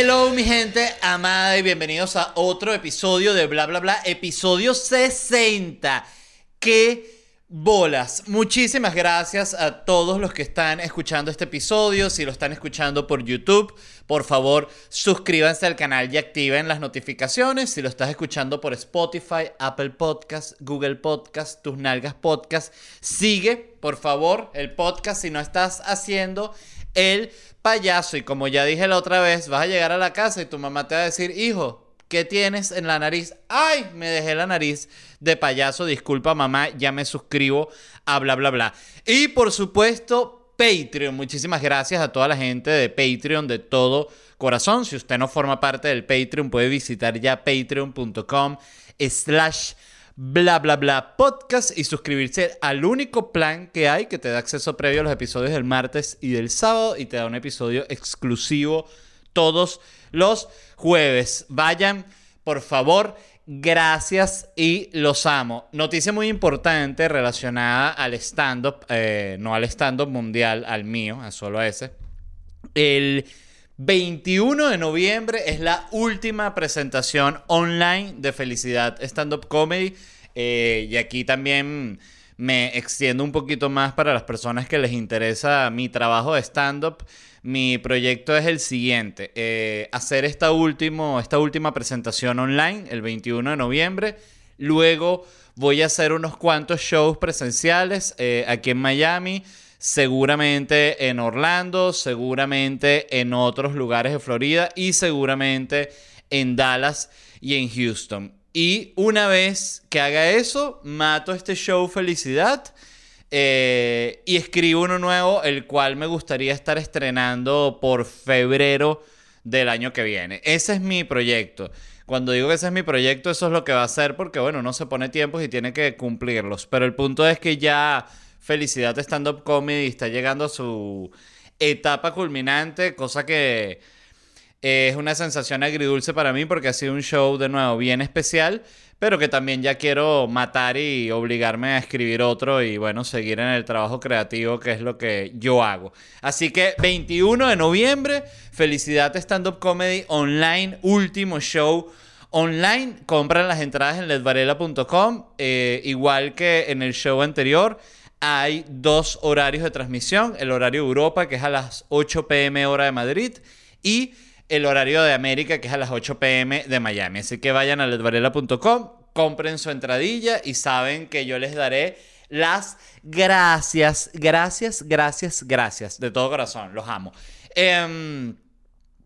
Hello mi gente amada y bienvenidos a otro episodio de Bla Bla Bla, episodio 60. ¡Qué bolas! Muchísimas gracias a todos los que están escuchando este episodio. Si lo están escuchando por YouTube, por favor suscríbanse al canal y activen las notificaciones. Si lo estás escuchando por Spotify, Apple Podcast, Google Podcast, Tus Nalgas Podcast, sigue por favor el podcast si no estás haciendo el payaso. Y como ya dije la otra vez, vas a llegar a la casa y tu mamá te va a decir, hijo, ¿qué tienes en la nariz? Ay, me dejé la nariz de payaso. Disculpa mamá, ya me suscribo a bla, bla, bla. Y por supuesto, Patreon. Muchísimas gracias a toda la gente de Patreon de todo corazón. Si usted no forma parte del Patreon, puede visitar ya patreon.com slash bla bla bla podcast y suscribirse al único plan que hay que te da acceso previo a los episodios del martes y del sábado y te da un episodio exclusivo todos los jueves. Vayan, por favor. Gracias y los amo. Noticia muy importante relacionada al stand-up, eh, no al stand-up mundial, al mío, a solo ese. El 21 de noviembre es la última presentación online de Felicidad Stand Up Comedy. Eh, y aquí también me extiendo un poquito más para las personas que les interesa mi trabajo de stand-up. Mi proyecto es el siguiente, eh, hacer esta, último, esta última presentación online el 21 de noviembre. Luego voy a hacer unos cuantos shows presenciales eh, aquí en Miami seguramente en Orlando, seguramente en otros lugares de Florida y seguramente en Dallas y en Houston. Y una vez que haga eso, mato este show Felicidad eh, y escribo uno nuevo, el cual me gustaría estar estrenando por febrero del año que viene. Ese es mi proyecto. Cuando digo que ese es mi proyecto, eso es lo que va a hacer porque, bueno, uno se pone tiempos y tiene que cumplirlos. Pero el punto es que ya Felicidad Stand Up Comedy está llegando a su etapa culminante, cosa que es una sensación agridulce para mí porque ha sido un show de nuevo bien especial, pero que también ya quiero matar y obligarme a escribir otro y bueno, seguir en el trabajo creativo que es lo que yo hago. Así que 21 de noviembre, Felicidad Stand Up Comedy Online, último show online. Compran las entradas en ledvarela.com, eh, igual que en el show anterior hay dos horarios de transmisión, el horario Europa, que es a las 8 pm hora de Madrid, y el horario de América, que es a las 8 pm de Miami. Así que vayan a ledvarela.com, compren su entradilla y saben que yo les daré las gracias, gracias, gracias, gracias, de todo corazón, los amo. Em,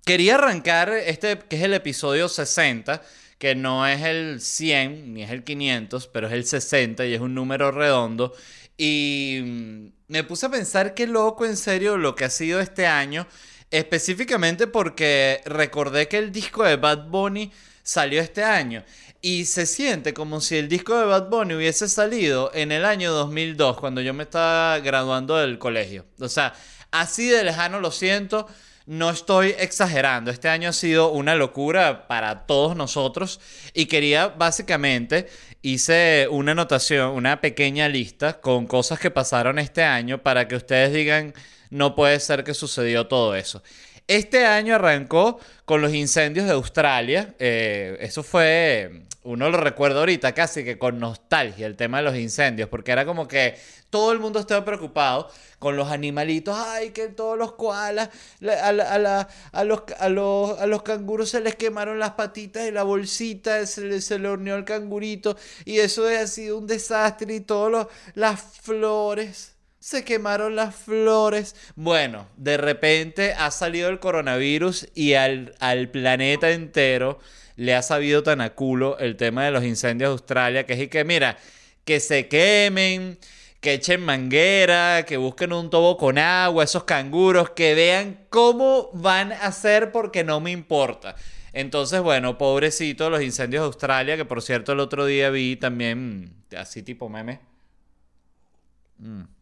quería arrancar este, que es el episodio 60, que no es el 100 ni es el 500, pero es el 60 y es un número redondo. Y mm, me puse a pensar qué loco en serio lo que ha sido este año, específicamente porque recordé que el disco de Bad Bunny salió este año. Y se siente como si el disco de Bad Bunny hubiese salido en el año 2002, cuando yo me estaba graduando del colegio. O sea, así de lejano lo siento. No estoy exagerando, este año ha sido una locura para todos nosotros y quería básicamente hice una anotación, una pequeña lista con cosas que pasaron este año para que ustedes digan, no puede ser que sucedió todo eso. Este año arrancó con los incendios de Australia. Eh, eso fue, uno lo recuerda ahorita casi que con nostalgia, el tema de los incendios, porque era como que todo el mundo estaba preocupado con los animalitos. Ay, que todos los koalas, a, los, a, los, a los canguros se les quemaron las patitas y la bolsita, se le, se le horneó el cangurito. Y eso ha sido un desastre y todas las flores se quemaron las flores. Bueno, de repente ha salido el coronavirus y al, al, planeta entero le ha sabido tan a culo el tema de los incendios de Australia, que es que, mira, que se quemen, que echen manguera, que busquen un tobo con agua, esos canguros, que vean cómo van a hacer porque no me importa. Entonces, bueno, pobrecito los incendios de Australia, que por cierto el otro día vi también, así tipo meme. Mm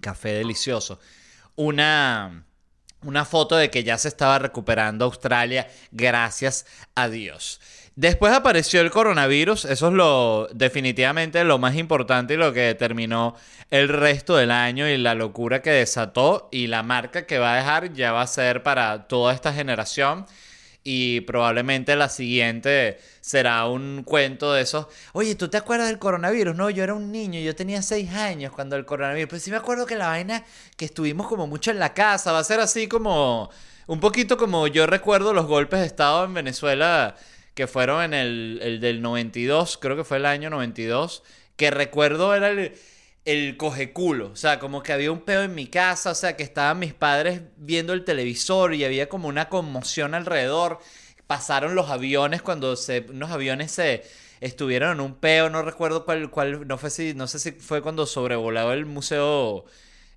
café delicioso. Una, una foto de que ya se estaba recuperando Australia, gracias a Dios. Después apareció el coronavirus, eso es lo definitivamente lo más importante y lo que determinó el resto del año y la locura que desató y la marca que va a dejar ya va a ser para toda esta generación. Y probablemente la siguiente será un cuento de esos. Oye, ¿tú te acuerdas del coronavirus? No, yo era un niño, yo tenía seis años cuando el coronavirus. Pues sí me acuerdo que la vaina que estuvimos como mucho en la casa va a ser así como un poquito como yo recuerdo los golpes de Estado en Venezuela que fueron en el, el del 92, creo que fue el año 92, que recuerdo era el el cogeculo. O sea, como que había un peo en mi casa, o sea, que estaban mis padres viendo el televisor y había como una conmoción alrededor. Pasaron los aviones cuando se, unos aviones se estuvieron en un peo, no recuerdo cuál, cuál no, fue si, no sé si fue cuando sobrevolaba el museo,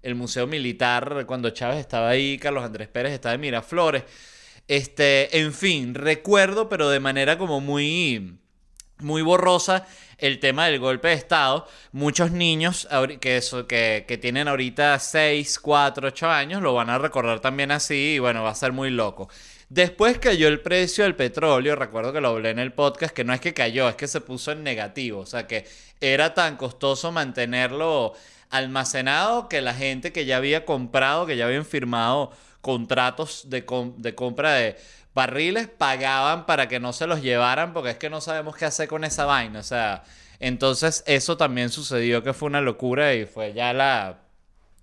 el museo militar, cuando Chávez estaba ahí, Carlos Andrés Pérez estaba en Miraflores. Este, en fin, recuerdo, pero de manera como muy, muy borrosa el tema del golpe de Estado. Muchos niños que, eso, que, tienen ahorita 6, 4, 8 años lo van a recordar también así y bueno, va a ser muy loco. Después cayó el precio del petróleo, recuerdo que lo hablé en el podcast, que no es que cayó, es que se puso en negativo, o sea que era tan costoso mantenerlo almacenado que la gente que ya había comprado, que ya habían firmado contratos de, de compra de barriles pagaban para que no se los llevaran porque es que no sabemos qué hacer con esa vaina. O sea, entonces eso también sucedió que fue una locura y fue ya la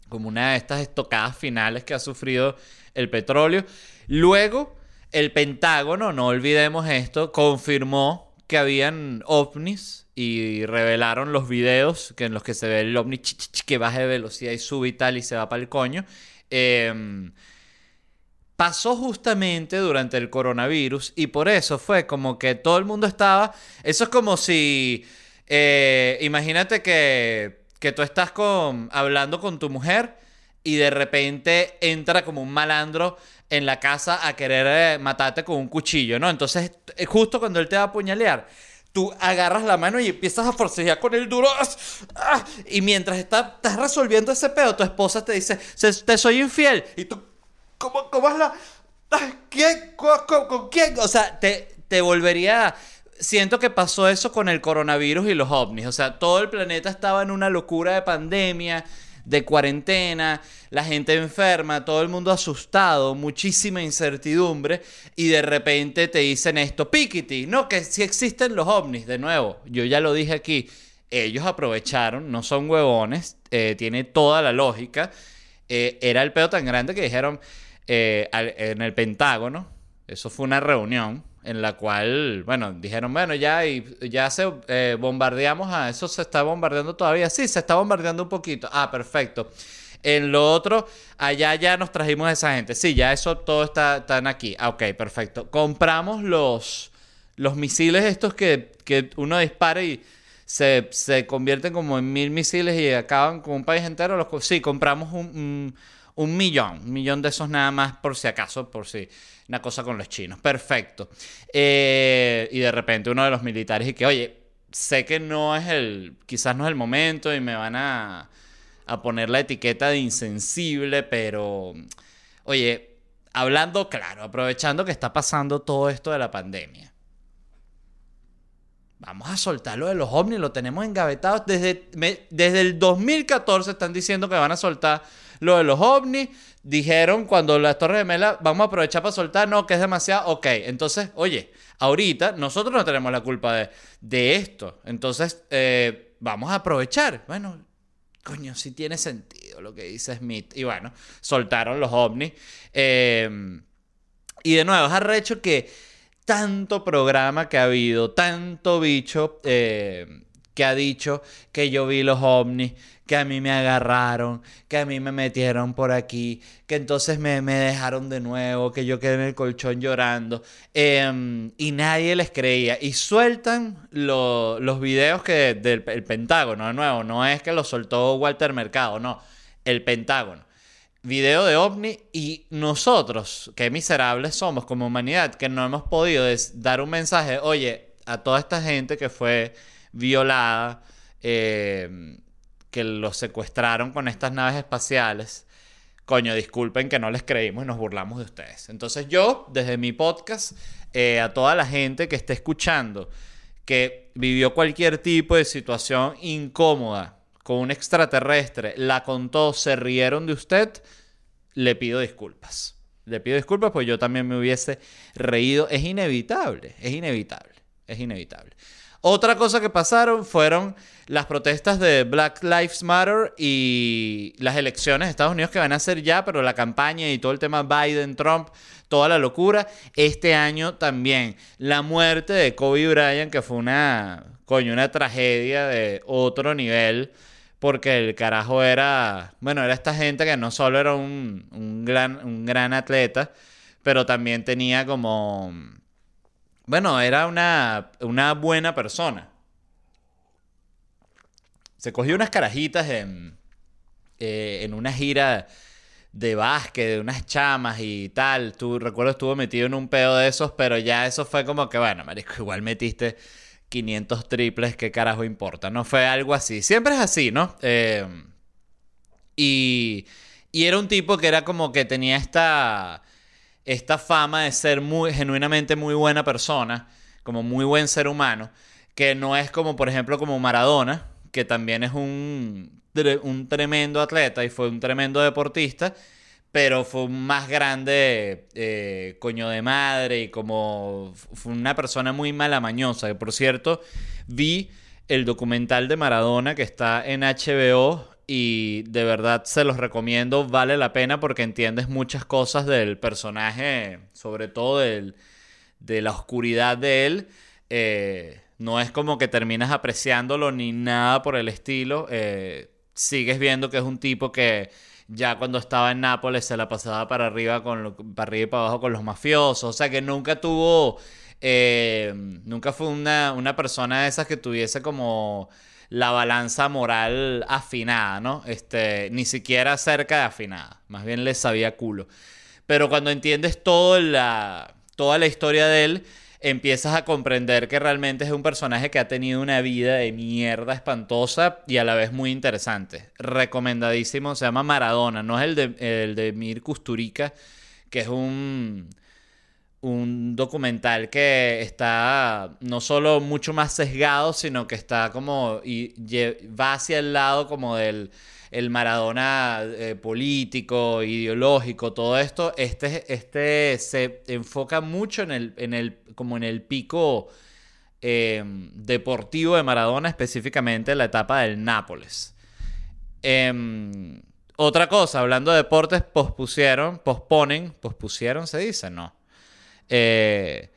como una de estas estocadas finales que ha sufrido el petróleo. Luego, el Pentágono, no olvidemos esto, confirmó que habían ovnis y revelaron los videos que en los que se ve el ovni que baja de velocidad y sube y tal y se va para el coño. Eh, pasó justamente durante el coronavirus y por eso fue como que todo el mundo estaba... Eso es como si... Eh, imagínate que, que tú estás con, hablando con tu mujer y de repente entra como un malandro en la casa a querer eh, matarte con un cuchillo, ¿no? Entonces, eh, justo cuando él te va a apuñalear, tú agarras la mano y empiezas a forcejear con el duro. ¡ah! Y mientras estás resolviendo ese pedo, tu esposa te dice, te soy infiel. Y tú ¿Cómo, cómo es la...? ¿Con, quién? O sea, te, te volvería... Siento que pasó eso con el coronavirus y los ovnis. O sea, todo el planeta estaba en una locura de pandemia, de cuarentena, la gente enferma, todo el mundo asustado, muchísima incertidumbre. Y de repente te dicen esto, Pikiti, no, que sí existen los ovnis. De nuevo, yo ya lo dije aquí. Ellos aprovecharon, no son huevones, eh, tiene toda la lógica. Eh, era el pedo tan grande que dijeron eh, en el Pentágono. Eso fue una reunión en la cual, bueno, dijeron, bueno, ya, ya se eh, bombardeamos a eso, se está bombardeando todavía. Sí, se está bombardeando un poquito. Ah, perfecto. En lo otro, allá ya nos trajimos a esa gente. Sí, ya eso todo está están aquí. Ah, ok, perfecto. Compramos los, los misiles estos que, que uno dispara y se, se, convierten como en mil misiles y acaban con un país entero. Los, sí, compramos un millón, un millón de esos nada más por si acaso, por si una cosa con los chinos. Perfecto. Eh, y de repente uno de los militares y que, oye, sé que no es el, quizás no es el momento y me van a, a poner la etiqueta de insensible, pero, oye, hablando claro, aprovechando que está pasando todo esto de la pandemia. Vamos a soltar lo de los ovnis, lo tenemos engavetados. Desde, desde el 2014 están diciendo que van a soltar lo de los ovnis, dijeron cuando las Torres Gemelas, vamos a aprovechar para soltar, no, que es demasiado, ok. Entonces, oye, ahorita nosotros no tenemos la culpa de, de esto. Entonces, eh, vamos a aprovechar. Bueno, coño, sí tiene sentido lo que dice Smith. Y bueno, soltaron los ovnis. Em, y de nuevo, es arrecho que tanto programa que ha habido, tanto bicho eh, que ha dicho que yo vi los ovnis, que a mí me agarraron, que a mí me metieron por aquí, que entonces me, dejaron de nuevo, que yo quedé en el colchón llorando. Em, y nadie les creía. Y sueltan los videos que del el Pentágono, de nuevo, no es que lo soltó Walter Mercado, no, el Pentágono. Video de ovni y nosotros, qué miserables somos como humanidad, que no hemos podido dar un mensaje, oye, a toda esta gente que fue violada, eh, que los secuestraron con estas naves espaciales. Coño, disculpen que no les creímos y nos burlamos de ustedes. Entonces yo, desde mi podcast, eh, a toda la gente que esté escuchando, que vivió cualquier tipo de situación incómoda con un extraterrestre, la contó, se rieron de usted, le pido disculpas. le pido disculpas, pues yo también me hubiese reído. Es inevitable, es inevitable, es inevitable. Otra cosa que pasaron fueron las protestas de Black Lives Matter y las elecciones de Estados Unidos que van a ser ya, pero la campaña y todo el tema Biden-Trump, toda la locura. Este año también la muerte de Kobe Bryant, que fue una, coño, una tragedia de otro nivel porque el carajo era, bueno, era esta gente que no solo era un, un, gran, un gran atleta, pero también tenía como, bueno, era una, una buena persona. Se cogió unas carajitas en, eh, en una gira de básquet, de unas chamas y tal. Tú recuerdo estuvo metido en un pedo de esos, pero ya eso fue como que, bueno, marisco, igual metiste 500 triples, ¿qué carajo importa? No fue algo así. Siempre es así, ¿no? Eh, y, y, era un tipo que era como que tenía esta, esta fama de ser muy, genuinamente muy buena persona, como muy buen ser humano, que no es como, por ejemplo, como Maradona, que también es un, un tremendo atleta y fue un tremendo deportista pero fue un más grande eh, coño de madre y como fue una persona muy malamañosa. Que por cierto, vi el documental de Maradona que está en HBO y de verdad se los recomiendo, vale la pena porque entiendes muchas cosas del personaje, sobre todo de la oscuridad de él. Eh, no es como que terminas apreciándolo ni nada por el estilo. Eh, sigues viendo que es un tipo que ya cuando estaba en Nápoles se la pasaba para arriba, con para arriba y para abajo con los mafiosos. O sea que nunca tuvo, eh, nunca fue una, una persona de esas que tuviese como la balanza moral afinada, ¿no? Este, ni siquiera cerca de afinada. Más bien le sabía culo. Pero cuando entiendes todo la, toda la historia de él, empiezas a comprender que realmente es un personaje que ha tenido una vida de mierda espantosa y a la vez muy interesante. Recomendadísimo, se llama Maradona, no es el de, el de Mir Kusturica, que es un, un documental que está no solo mucho más sesgado, sino que está como y va hacia el lado como del el Maradona eh, político, ideológico, todo esto, este, este se enfoca mucho en el, en el, como en el pico eh, deportivo de Maradona, específicamente en la etapa del Nápoles. Em, otra cosa, hablando de deportes, pospusieron, posponen, pospusieron, se dice, no. Eh,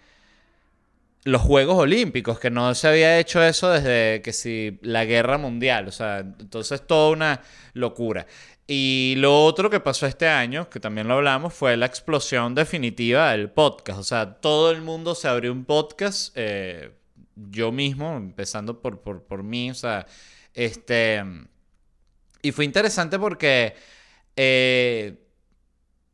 los Juegos Olímpicos, que no se había hecho eso desde que si la guerra mundial, o sea, entonces toda una locura. Y lo otro que pasó este año, que también lo hablamos, fue la explosión definitiva del podcast. O sea, todo el mundo se abrió un podcast, eh, yo mismo, empezando por, por, por, mí, o sea, este... Y fue interesante porque... Eh,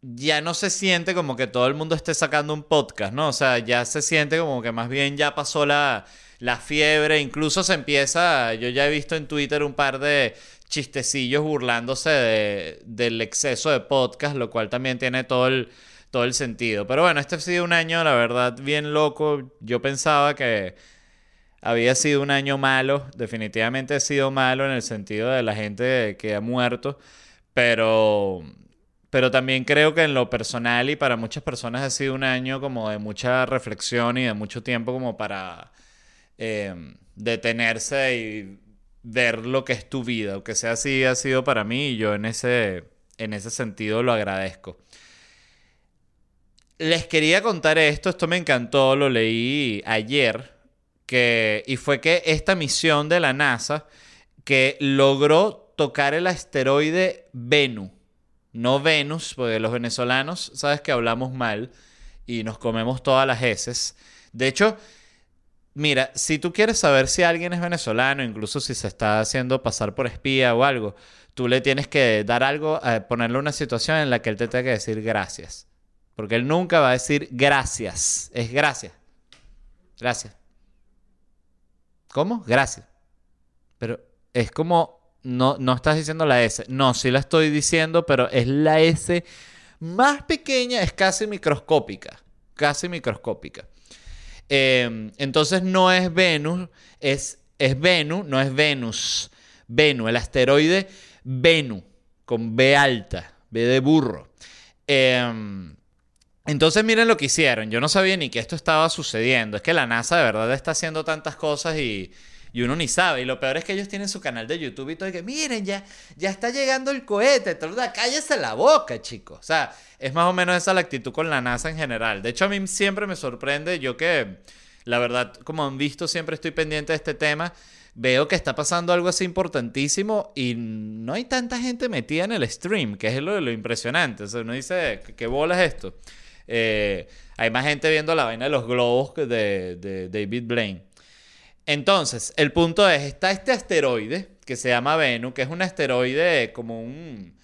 ya no se siente como que todo el mundo esté sacando un podcast, ¿no? O sea, ya se siente como que más bien ya pasó la, la fiebre, incluso se empieza, yo ya he visto en Twitter un par de chistecillos burlándose de, del exceso de podcast, lo cual también tiene todo el, todo el sentido. Pero bueno, este ha sido un año, la verdad, bien loco. Yo pensaba que había sido un año malo, definitivamente ha sido malo en el sentido de la gente que ha muerto, pero pero también creo que en lo personal y para muchas personas ha sido un año como de mucha reflexión y de mucho tiempo como para eh, detenerse y ver lo que es tu vida. Aunque sea así, ha sido para mí y yo en ese, en ese sentido lo agradezco. Les quería contar esto, esto me encantó, lo leí ayer, que, y fue que esta misión de la NASA que logró tocar el asteroide Venus no Venus, porque los venezolanos, sabes que hablamos mal y nos comemos todas las heces. De hecho, mira, si tú quieres saber si alguien es venezolano, incluso si se está haciendo pasar por espía o algo, tú le tienes que dar algo, eh, ponerle una situación en la que él te tenga que decir gracias. Porque él nunca va a decir gracias. Es gracias. Gracias. ¿Cómo? Gracias. Pero es como no, no estás diciendo la S. No, sí la estoy diciendo, pero es la S más pequeña, es casi microscópica. Casi microscópica. Em, entonces no es Venus, es, es Venus, no es Venus. Venus, el asteroide Venus, con B alta, B de burro. Em, Entonces miren lo que hicieron. Yo no sabía ni que esto estaba sucediendo. Es que la NASA de verdad está haciendo tantas cosas y, y uno ni sabe. Y lo peor es que ellos tienen su canal de YouTube y todo. Y que miren, ya, ya está llegando el cohete. Cállese la boca, chicos. O sea, es más o menos esa la actitud con la NASA en general. De hecho, a mí siempre me sorprende. Yo que, la verdad, como han visto, siempre estoy pendiente de este tema veo que está pasando algo así importantísimo y no hay tanta gente metida en el stream, que es lo, lo impresionante. O sea, uno dice, ¿qué, bola es esto? Eh, hay más gente viendo la vaina de los globos de, de David Blaine. Entonces, el punto es, está este asteroide que se llama Venus, que es un asteroide como un...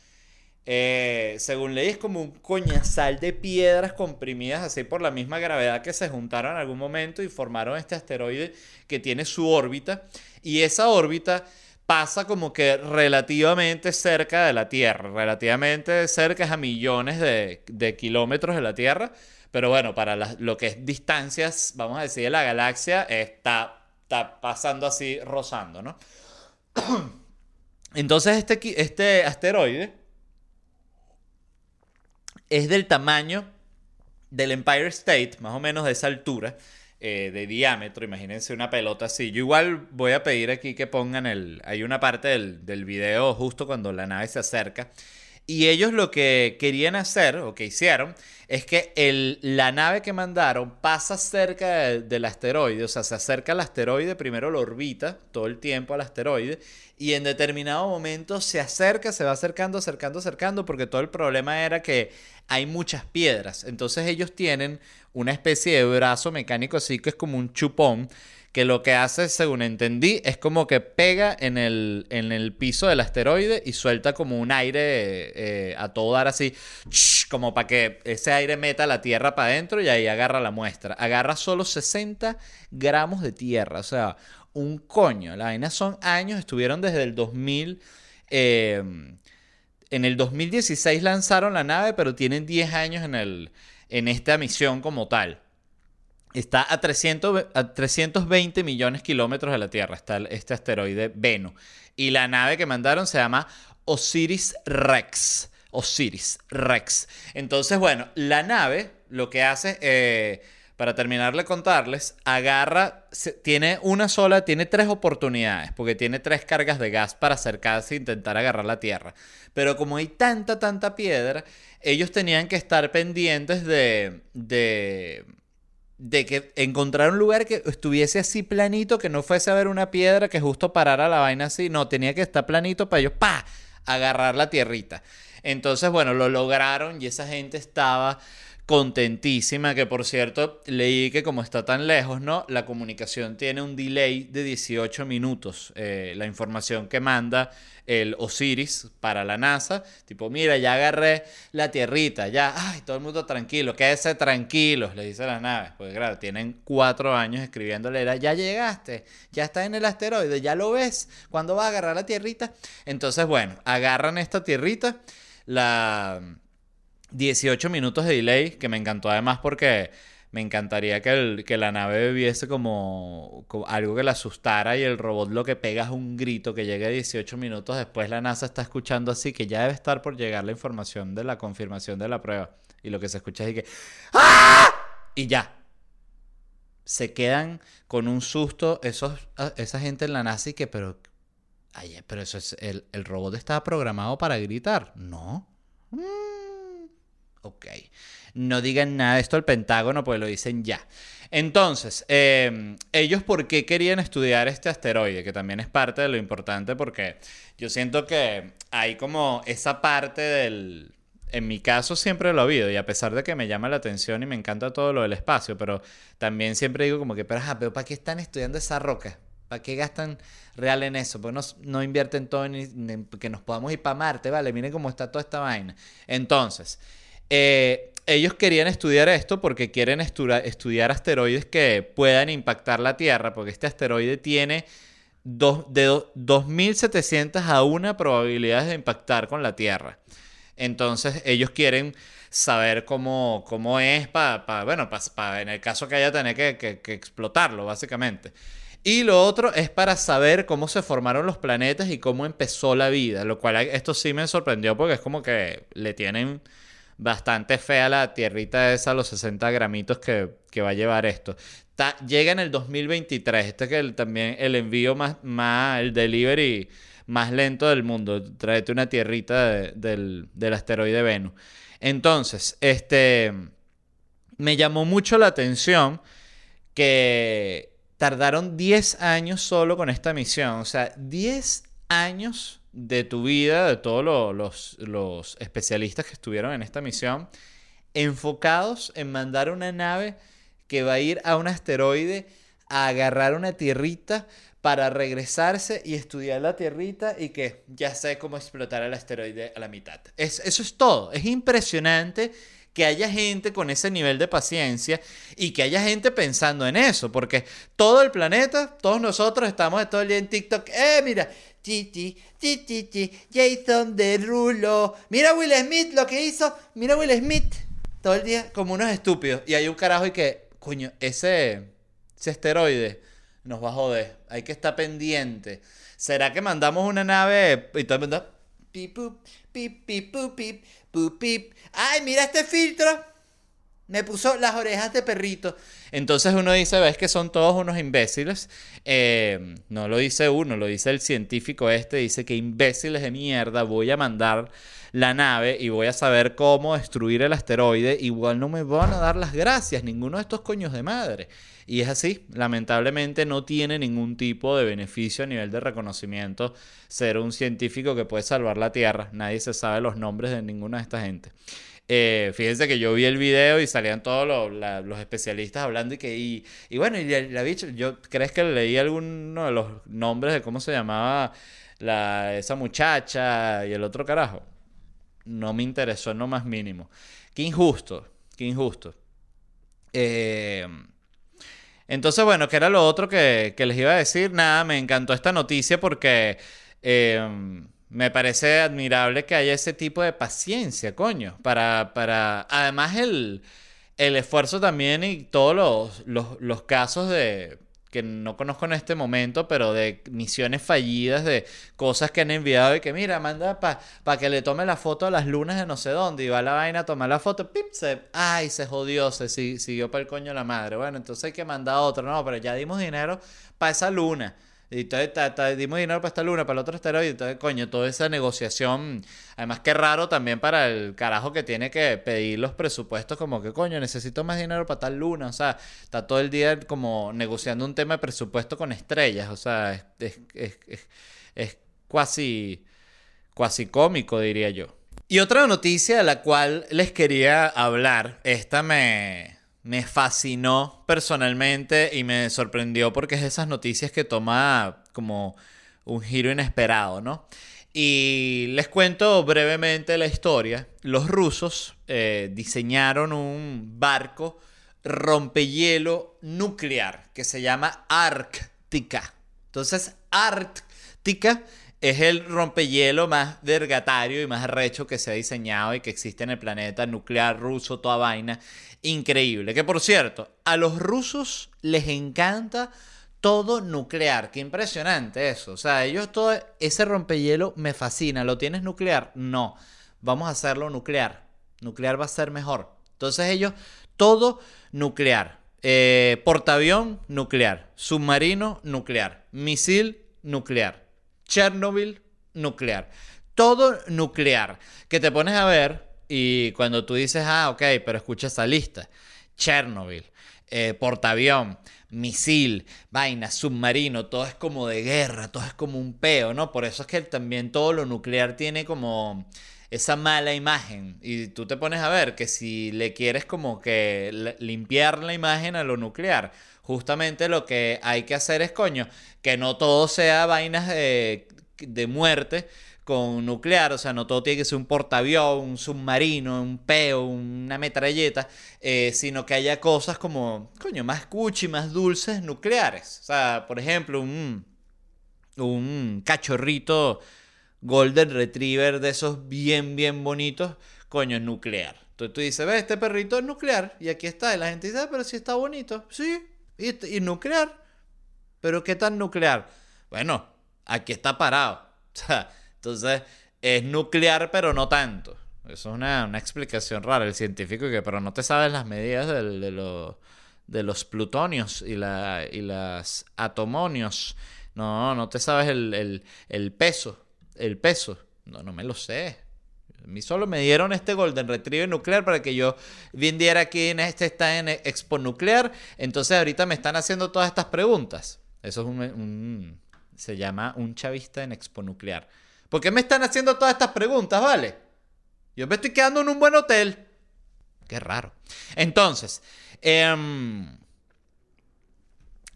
Eh, según ley es como un coñazal de piedras comprimidas así por la misma gravedad que se juntaron en algún momento y formaron este asteroide que tiene su órbita. Y esa órbita pasa como que relativamente cerca de la Tierra, relativamente cerca a millones de, kilómetros de la Tierra, pero bueno, para lo que es distancias, vamos a decir, de la galaxia, está, está pasando así, rozando, ¿no? Entonces este, este asteroide es del tamaño del Empire State, más o menos de esa altura, eh, de diámetro. Imagínense una pelota así. Yo igual voy a pedir aquí que pongan el. Hay una parte del, del video justo cuando la nave se acerca. Y ellos lo que querían hacer, o que hicieron, es que el, la nave que mandaron pasa cerca del asteroide, o sea, se acerca al asteroide, primero lo orbita todo el tiempo al asteroide, y en determinado momento se acerca, se va acercando, acercando, acercando, porque todo el problema era que hay muchas piedras. Entonces ellos tienen una especie de brazo mecánico así que es como un chupón que lo que hace, según entendí, es como que pega en el, en el piso del asteroide y suelta como un aire eh, a todo dar así, como para que ese aire meta la Tierra para adentro y ahí agarra la muestra. Agarra solo 60 gramos de tierra, o sea, un coño. La vaina son años, estuvieron desde el 2000. Eh, en el 2016 lanzaron la nave, pero tienen 10 años en, el, en esta misión como tal. Está a, 300, a 320 millones de kilómetros de la Tierra, está este asteroide Venus. Y la nave que mandaron se llama Osiris Rex. Osiris Rex. Entonces, bueno, la nave lo que hace, eh, para terminar de contarles, agarra, tiene una sola, tiene tres oportunidades, porque tiene tres cargas de gas para acercarse e intentar agarrar la Tierra. Pero como hay tanta, tanta piedra, ellos tenían que estar pendientes de, de de que encontrar un lugar que estuviese así planito, que no fuese a ver una piedra que justo parara la vaina así, no, tenía que estar planito para ellos, pa, agarrar la tierrita. Entonces, bueno, lo lograron y esa gente estaba contentísima, que por cierto leí que como está tan lejos, ¿no? La comunicación tiene un delay de 18 minutos. Eh, la información que manda el Osiris para la NASA, tipo, mira, ya agarré la tierrita, ya, ay, todo el mundo tranquilo, quédese tranquilos, le dice la nave. Pues claro, tienen cuatro años escribiéndole, ya llegaste, ya está en el asteroide, ya lo ves, ¿cuándo va a agarrar la tierrita? Entonces, bueno, agarran esta tierrita, la 18 minutos de delay, que me encantó además porque me encantaría que, el, que la nave viese como, algo que la asustara y el robot lo que pega es un grito que llegue 18 minutos después. La NASA está escuchando así que ya debe estar por llegar la información de la confirmación de la prueba. Y lo que se escucha es que ¡Ah! y ya. Se quedan con un susto esos, esa gente en la NASA y que pero ay, pero eso es el, el robot estaba programado para gritar. No. Mm. Ok. No digan nada de esto al Pentágono, pues lo dicen ya. Entonces, em, ellos por qué querían estudiar este asteroide, que también es parte de lo importante porque yo siento que hay como esa parte del... En mi caso siempre lo he habido y a pesar de que me llama la atención y me encanta todo lo del espacio, pero también siempre digo como que, pero, pero ¿para qué están estudiando esa roca? ¿Para qué gastan real en eso? No, no invierten todo en, que nos podamos ir para Marte, ¿vale? Miren cómo está toda esta vaina. Entonces, eh, ellos querían estudiar esto porque quieren estudiar asteroides que puedan impactar la Tierra, porque este asteroide tiene dos, de 2.700 a una probabilidades de impactar con la Tierra. Entonces ellos quieren saber cómo, cómo es para, bueno, en el caso que haya tener que, que explotarlo, básicamente. Y lo otro es para saber cómo se formaron los planetas y cómo empezó la vida, lo cual esto sí me sorprendió porque es como que le tienen bastante fea la tierrita esa, los 60 gramitos que, que va a llevar esto. llega en el 2023. Este es el, también el envío más, más, el delivery más lento del mundo. Tráete una tierrita del, del asteroide Venus. Entonces, este, me llamó mucho la atención que tardaron 10 años solo con esta misión. O sea, 10 años de tu vida, de todos los, los, especialistas que estuvieron en esta misión, enfocados en mandar una nave que va a ir a un asteroide a agarrar una tierrita para regresarse y estudiar la tierrita y que ya sé cómo explotar el asteroide a la mitad. Es, eso es todo. Es impresionante que haya gente con ese nivel de paciencia y que haya gente pensando en eso, porque todo el planeta, todos nosotros estamos todo el día en TikTok, eh, mira, Titi, Titi, Jason Derulo, mira Will Smith lo que hizo, mira Will Smith, todo el día como unos estúpidos, y hay un carajo y que, coño, ese, ese asteroide nos va a joder, hay que estar pendiente. ¿Será que mandamos una nave y todo el mundo, pip, pip, pip, pip, pip, ¡Ay, mira este filtro! Me puso las orejas de perrito. Entonces uno dice, ves que son todos unos imbéciles. Eh, no lo dice uno, lo dice el científico este. Dice que imbéciles de mierda, voy a mandar la nave y voy a saber cómo destruir el asteroide. Igual no me van a dar las gracias, ninguno de estos coños de madre. Y es así, lamentablemente no tiene ningún tipo de beneficio a nivel de reconocimiento ser un científico que puede salvar la Tierra. Nadie se sabe los nombres de ninguna de esta gente. Eh, fíjense que yo vi el video y salían todos los, especialistas hablando y que, y, bueno, y la, bicha, yo, ¿crees que leí alguno de los nombres de cómo se llamaba la, esa muchacha y el otro carajo? No me interesó en lo más mínimo. Qué injusto, qué injusto. Eh, entonces, bueno, ¿qué era lo otro que, les iba a decir? Nada, me encantó esta noticia porque em, me parece admirable que haya ese tipo de paciencia, coño. Para, para, además el, el esfuerzo también y todos los, los casos de, que no conozco en este momento, pero de misiones fallidas, de cosas que han enviado y que mira, manda para que le tome la foto a las lunas de no sé dónde y va la vaina a tomar la foto, pip, se, ay, se jodió, se siguió para el coño la madre. Bueno, entonces hay que mandar otro, no, pero ya dimos dinero para esa luna. Y entonces dimos dinero para esta luna, para el otro esteroide. Entonces, coño, toda esa negociación. Además, qué raro también para el carajo que tiene que pedir los presupuestos, como que, coño, necesito más dinero para tal luna. O sea, está todo el día como negociando un tema de presupuesto con estrellas. O sea, es, es, es, es casi, casi cómico, diría yo. Y otra noticia de la cual les quería hablar, esta me, me fascinó personalmente y me sorprendió porque es esas noticias que toma como un giro inesperado, ¿no? Y les cuento brevemente la historia. Los rusos eh, diseñaron un barco rompehielo nuclear que se llama Ártica. Entonces, Ártica es el rompehielo más vergatario y más arrecho que se ha diseñado y que existe en el planeta nuclear ruso, toda vaina increíble. Que por cierto, a los rusos les encanta todo nuclear. Qué impresionante eso. O sea, ellos todo ese rompehielo me fascina. ¿Lo tienes nuclear? No. Vamos a hacerlo nuclear. Nuclear va a ser mejor. Entonces ellos, todo nuclear. Eh, portaavión, nuclear. Submarino, nuclear. Misil, nuclear. Chernobyl, nuclear. Todo nuclear. Que te pones a ver y cuando tú dices, ah, ok, pero escucha esa lista. Chernobyl, eh, portaavión, misil, vaina, submarino, todo es como de guerra, todo es como un peo, ¿no? Por eso es que también todo lo nuclear tiene como esa mala imagen. Y tú te pones a ver que si le quieres como que limpiar la imagen a lo nuclear, justamente lo que hay que hacer es, coño, que no todo sea vainas de, de muerte, con nuclear, o sea, no todo tiene que ser un portaavión, un submarino, un peo, una metralleta, eh, sino que haya cosas como, coño, más cuchi, más dulces nucleares. O sea, por ejemplo, un, un cachorrito Golden Retriever de esos bien, bien bonitos, coño, nuclear. Entonces tú dices, ve, este perrito es nuclear, y aquí está, y la gente dice, ah, pero si está bonito, sí, y, y nuclear, pero ¿qué tan nuclear? Bueno, aquí está parado. Entonces, es nuclear, pero no tanto. Eso es una, explicación rara. El científico que, pero no te sabes las medidas de, de los plutonios y, la, y las atomonios. No, no te sabes el, el peso. El peso. No, no me lo sé. A mí solo me dieron este Golden Retriever nuclear para que yo vendiera aquí en este está en Expo Nuclear. Entonces ahorita me están haciendo todas estas preguntas. Eso es un, se llama un chavista en Expo Nuclear. ¿Por qué me están haciendo todas estas preguntas, vale? Yo me estoy quedando en un buen hotel. Qué raro. Entonces, em,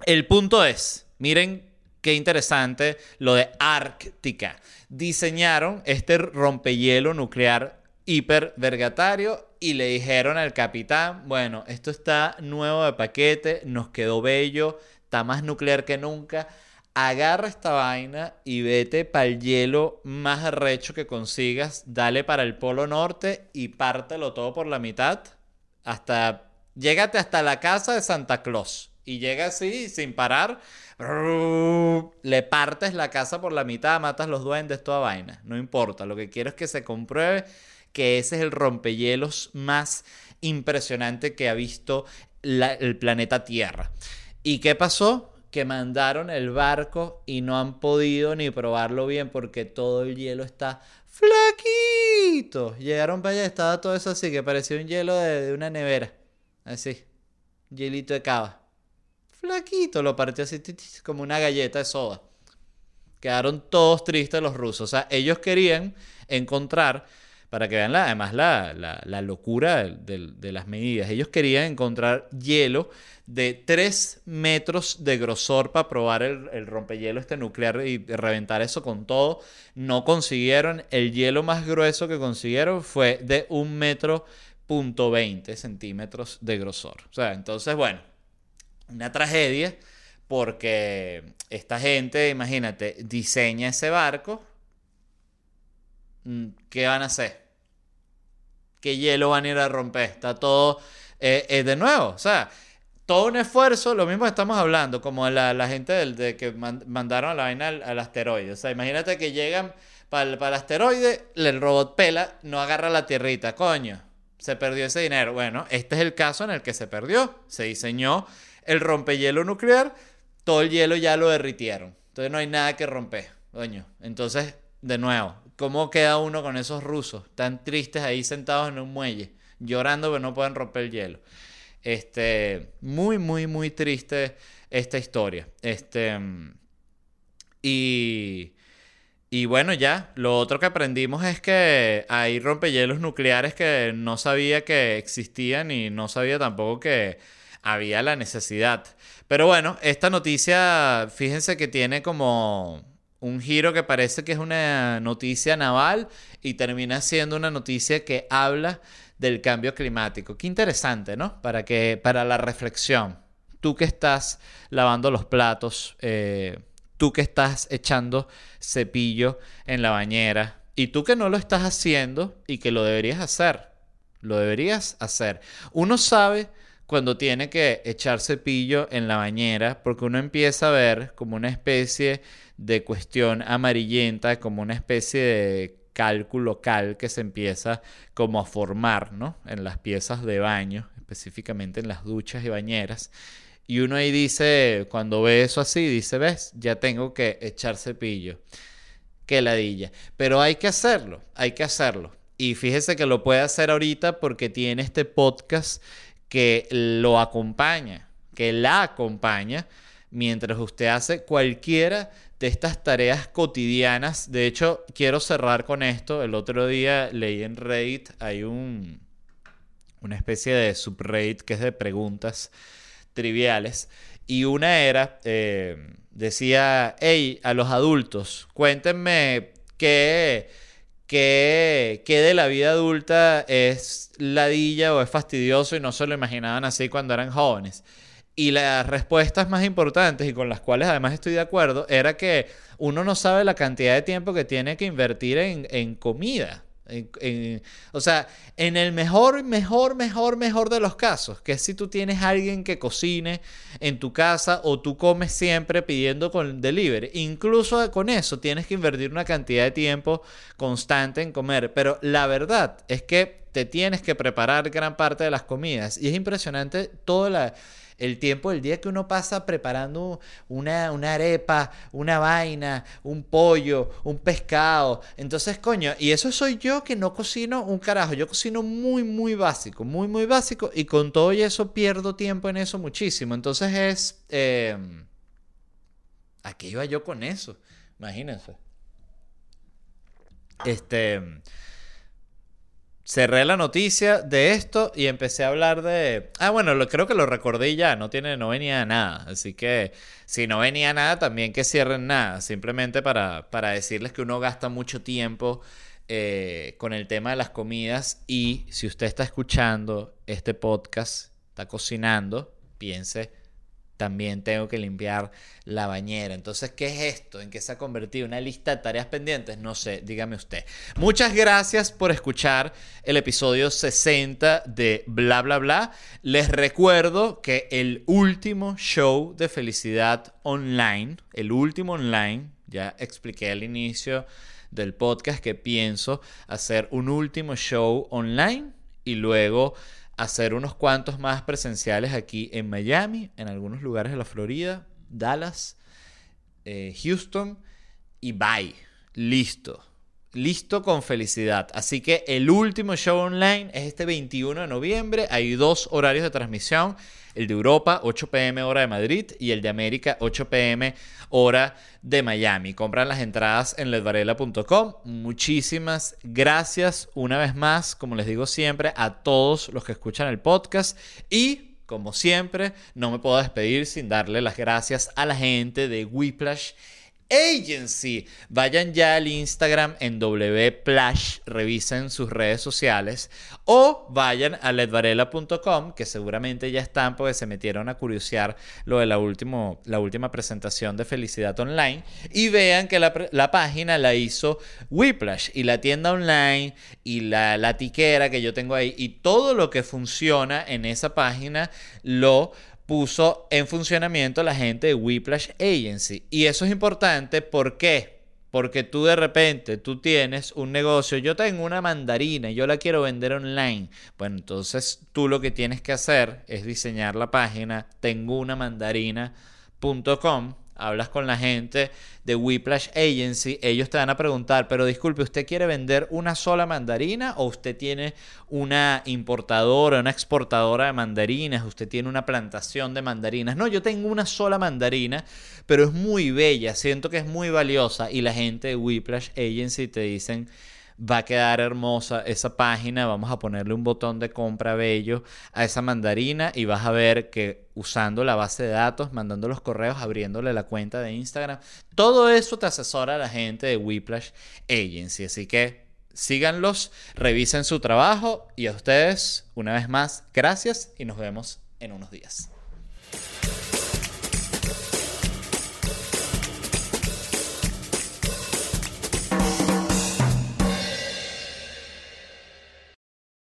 el punto es, miren qué interesante lo de Ártica diseñaron este rompehielo nuclear hipervergatario y le dijeron al capitán, bueno, esto está nuevo de paquete, nos quedó bello, está más nuclear que nunca. Agarra esta vaina y vete para el hielo más arrecho que consigas, dale para el polo norte y pártelo todo por la mitad hasta llégate hasta la casa de Santa Claus y llega así sin parar le partes la casa por la mitad, matas los duendes, toda vaina. No importa. Lo que quiero es que se compruebe que ese es el rompehielos más impresionante que ha visto el planeta Tierra. ¿Y qué pasó? Que mandaron el barco y no han podido ni probarlo bien porque todo el hielo está flaquito. Llegaron para allá, estaba todo eso así, que parecía un hielo de, una nevera. Así, hielito de cava flaquito, lo partió así como una galleta de soda. Quedaron todos tristes los rusos. O sea, ellos querían encontrar, para que vean la, además la, locura de, las medidas, ellos querían encontrar hielo de 3 metros de grosor para probar el, el rompehielo este nuclear y reventar eso con todo. No consiguieron. El hielo más grueso que consiguieron fue de 1 metro punto 20 centímetros de grosor. O sea, entonces, bueno, una tragedia porque esta gente, imagínate, diseña ese barco. Mm, ¿Qué van a hacer? ¿Qué hielo van a ir a romper? Está todo eh, eh, de nuevo. O sea, todo un esfuerzo, lo mismo estamos hablando, como la, la gente del, de que mandaron la vaina al, asteroide. O sea, imagínate que llegan para el, asteroide, el robot pela, no agarra la tierrita, coño. Se perdió ese dinero. Bueno, este es el caso en el que se perdió. Se diseñó el rompehielo nuclear, todo el hielo ya lo derritieron. Entonces no hay nada que romper, coño. Entonces, de nuevo, ¿cómo queda uno con esos rusos tan tristes ahí sentados en un muelle, llorando que no pueden romper el hielo? Este, muy, muy, muy triste esta historia. Este, y, y bueno, ya, lo otro que aprendimos es que hay rompehielos nucleares que no sabía que existían y no sabía tampoco que había la necesidad. Pero bueno, esta noticia, fíjense que tiene como un giro que parece que es una noticia naval y termina siendo una noticia que habla del cambio climático. Qué interesante, ¿no? Para, que, para la reflexión. Tú que estás lavando los platos, eh, tú que estás echando cepillo en la bañera y tú que no lo estás haciendo y que lo deberías hacer. Lo deberías hacer. Uno sabe cuando tiene que echar cepillo en la bañera, porque uno empieza a ver como una especie de cuestión amarillenta, como una especie de cálculo cal que se empieza como a formar, ¿no? En las piezas de baño, específicamente en las duchas y bañeras. Y uno ahí dice, cuando ve eso así, dice, ves, ya tengo que echar cepillo. Qué ladilla. Pero hay que hacerlo, hay que hacerlo. Y fíjese que lo puede hacer ahorita porque tiene este podcast que lo acompaña, que la acompaña mientras usted hace cualquiera de estas tareas cotidianas. De hecho, quiero cerrar con esto. El otro día leí en Reddit, hay un, una especie de subreddit que es de preguntas triviales. Y una era, eh, decía, hey, a los adultos, cuéntenme qué que, de la vida adulta es ladilla o es fastidioso y no se lo imaginaban así cuando eran jóvenes. Y las respuestas más importantes y con las cuales además estoy de acuerdo era que uno no sabe la cantidad de tiempo que tiene que invertir en, en comida. O sea, en el mejor, mejor, mejor, mejor de los casos, que es si tú tienes alguien que cocine en tu casa o tú comes siempre pidiendo con delivery. Incluso con eso tienes que invertir una cantidad de tiempo constante en comer. Pero la verdad es que te tienes que preparar gran parte de las comidas. Y es impresionante todo la el tiempo del día que uno pasa preparando una, una arepa, una vaina, un pollo, un pescado. Entonces, coño, y eso soy yo que no cocino un carajo. Yo cocino muy, muy básico, muy, muy básico. Y con todo y eso pierdo tiempo en eso muchísimo. Entonces es... Eh, ¿A qué iba yo con eso? Imagínense. Este cerré la noticia de esto y empecé a hablar de... Ah, bueno, lo, creo que lo recordé ya, no, tiene, no venía nada. Así que si no venía nada, también que cierren nada. Simplemente para, para decirles que uno gasta mucho tiempo eh, con el tema de las comidas y si usted está escuchando este podcast, está cocinando, piense también tengo que limpiar la bañera. Entonces, ¿qué es esto? ¿En qué se ha convertido? ¿Una lista de tareas pendientes? No sé, dígame usted. Muchas gracias por escuchar el episodio 60 de Bla, bla, bla. Les recuerdo que el último show de felicidad online, el último online, ya expliqué al inicio del podcast que pienso hacer un último show online y luego hacer unos cuantos más presenciales aquí en Miami, en algunos lugares de la Florida, Dallas, eh, Houston y bye. Listo. Listo con felicidad. Así que el último show online es este 21 de noviembre. Hay dos horarios de transmisión el de Europa 8 pm hora de Madrid y el de América 8 pm hora de Miami. Compran las entradas en ledvarela.com. Muchísimas gracias una vez más, como les digo siempre, a todos los que escuchan el podcast y como siempre, no me puedo despedir sin darle las gracias a la gente de Whiplash Agency. Vayan ya al Instagram en wplash, revisen sus redes sociales o vayan a ledvarela.com, que seguramente ya están porque se metieron a curiosear lo de la, último, la última presentación de Felicidad Online y vean que la, la página la hizo Whiplash y la tienda online y la, la tiquera que yo tengo ahí y todo lo que funciona en esa página lo puso en funcionamiento la gente de Whiplash Agency. Y eso es importante, ¿por qué? Porque tú de repente, tú tienes un negocio, yo tengo una mandarina, yo la quiero vender online. Bueno, entonces tú lo que tienes que hacer es diseñar la página tengo una hablas con la gente de Whiplash Agency, ellos te van a preguntar, pero disculpe, ¿usted quiere vender una sola mandarina o usted tiene una importadora, una exportadora de mandarinas, usted tiene una plantación de mandarinas? No, yo tengo una sola mandarina, pero es muy bella, siento que es muy valiosa y la gente de Whiplash Agency te dicen va a quedar hermosa esa página, vamos a ponerle un botón de compra bello a esa mandarina y vas a ver que usando la base de datos, mandando los correos, abriéndole la cuenta de Instagram, todo eso te asesora la gente de Whiplash Agency, así que síganlos, revisen su trabajo y a ustedes, una vez más, gracias y nos vemos en unos días.